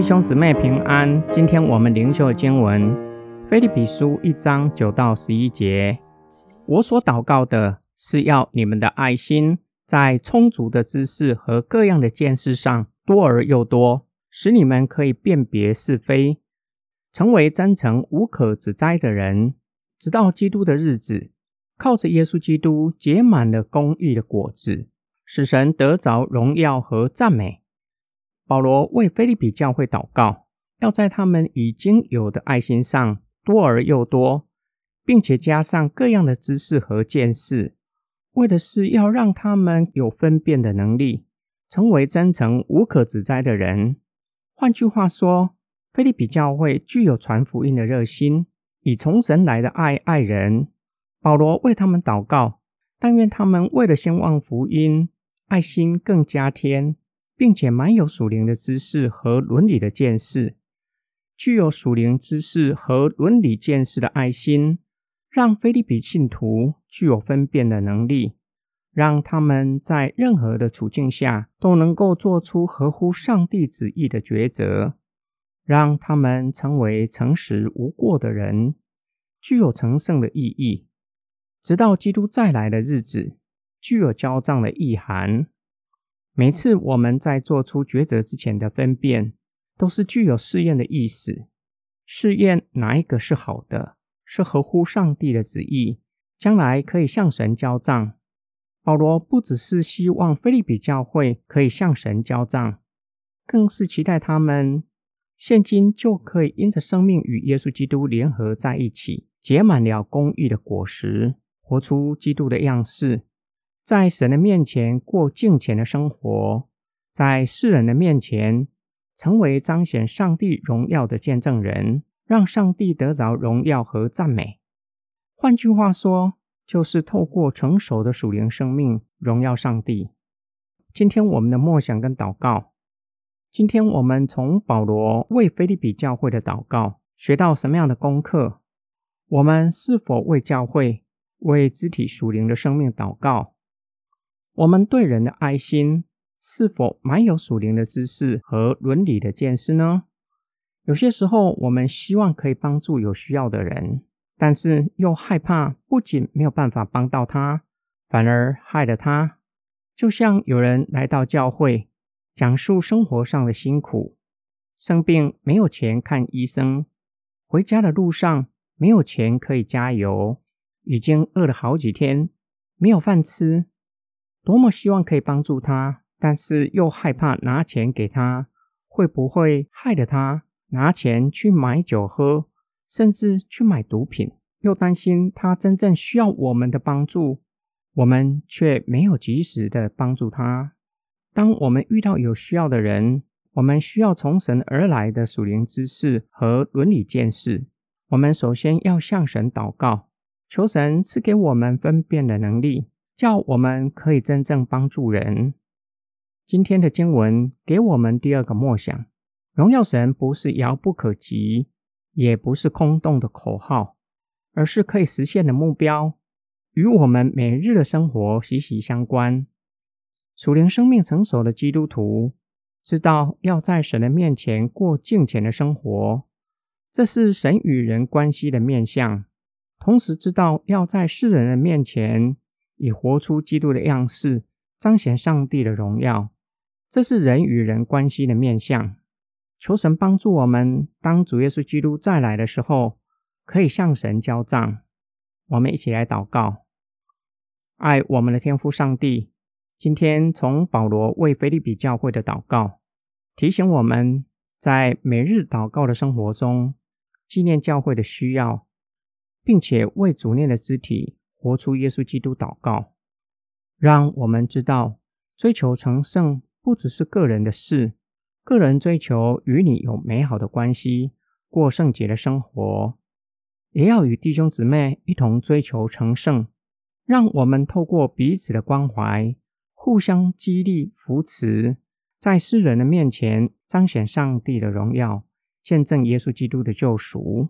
弟兄姊妹平安，今天我们灵修的经文《菲利比书》一章九到十一节。我所祷告的是要你们的爱心在充足的知识和各样的见识上多而又多，使你们可以辨别是非，成为真诚无可指摘的人，直到基督的日子，靠着耶稣基督结满了公义的果子，使神得着荣耀和赞美。保罗为菲利比教会祷告，要在他们已经有的爱心上多而又多，并且加上各样的知识和见识，为的是要让他们有分辨的能力，成为真诚无可指摘的人。换句话说，菲利比教会具有传福音的热心，以从神来的爱爱人。保罗为他们祷告，但愿他们为了兴旺福音，爱心更加添。并且满有属灵的知识和伦理的见识，具有属灵知识和伦理见识的爱心，让菲利比信徒具有分辨的能力，让他们在任何的处境下都能够做出合乎上帝旨意的抉择，让他们成为诚实无过的人，具有成圣的意义，直到基督再来的日子，具有交账的意涵。每次我们在做出抉择之前的分辨，都是具有试验的意思。试验哪一个是好的，是合乎上帝的旨意，将来可以向神交账。保罗不只是希望菲利比教会可以向神交账，更是期待他们现今就可以因着生命与耶稣基督联合在一起，结满了公义的果实，活出基督的样式。在神的面前过敬虔的生活，在世人的面前成为彰显上帝荣耀的见证人，让上帝得着荣耀和赞美。换句话说，就是透过成熟的属灵生命荣耀上帝。今天我们的默想跟祷告，今天我们从保罗为菲利比教会的祷告学到什么样的功课？我们是否为教会、为肢体属灵的生命祷告？我们对人的爱心是否满有属灵的知识和伦理的见识呢？有些时候，我们希望可以帮助有需要的人，但是又害怕不仅没有办法帮到他，反而害了他。就像有人来到教会，讲述生活上的辛苦，生病没有钱看医生，回家的路上没有钱可以加油，已经饿了好几天，没有饭吃。多么希望可以帮助他，但是又害怕拿钱给他会不会害了他？拿钱去买酒喝，甚至去买毒品，又担心他真正需要我们的帮助，我们却没有及时的帮助他。当我们遇到有需要的人，我们需要从神而来的属灵知识和伦理见识。我们首先要向神祷告，求神赐给我们分辨的能力。叫我们可以真正帮助人。今天的经文给我们第二个默想：荣耀神不是遥不可及，也不是空洞的口号，而是可以实现的目标，与我们每日的生活息息相关。属灵生命成熟的基督徒知道要在神的面前过敬虔的生活，这是神与人关系的面相；同时知道要在世人的面前。以活出基督的样式，彰显上帝的荣耀，这是人与人关系的面相。求神帮助我们，当主耶稣基督再来的时候，可以向神交账。我们一起来祷告：爱我们的天父上帝，今天从保罗为菲利比教会的祷告，提醒我们在每日祷告的生活中，纪念教会的需要，并且为主念的肢体。活出耶稣基督祷告，让我们知道追求成圣不只是个人的事，个人追求与你有美好的关系，过圣洁的生活，也要与弟兄姊妹一同追求成圣。让我们透过彼此的关怀，互相激励扶持，在世人的面前彰显上帝的荣耀，见证耶稣基督的救赎。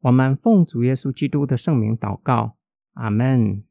我们奉主耶稣基督的圣名祷告。Amen.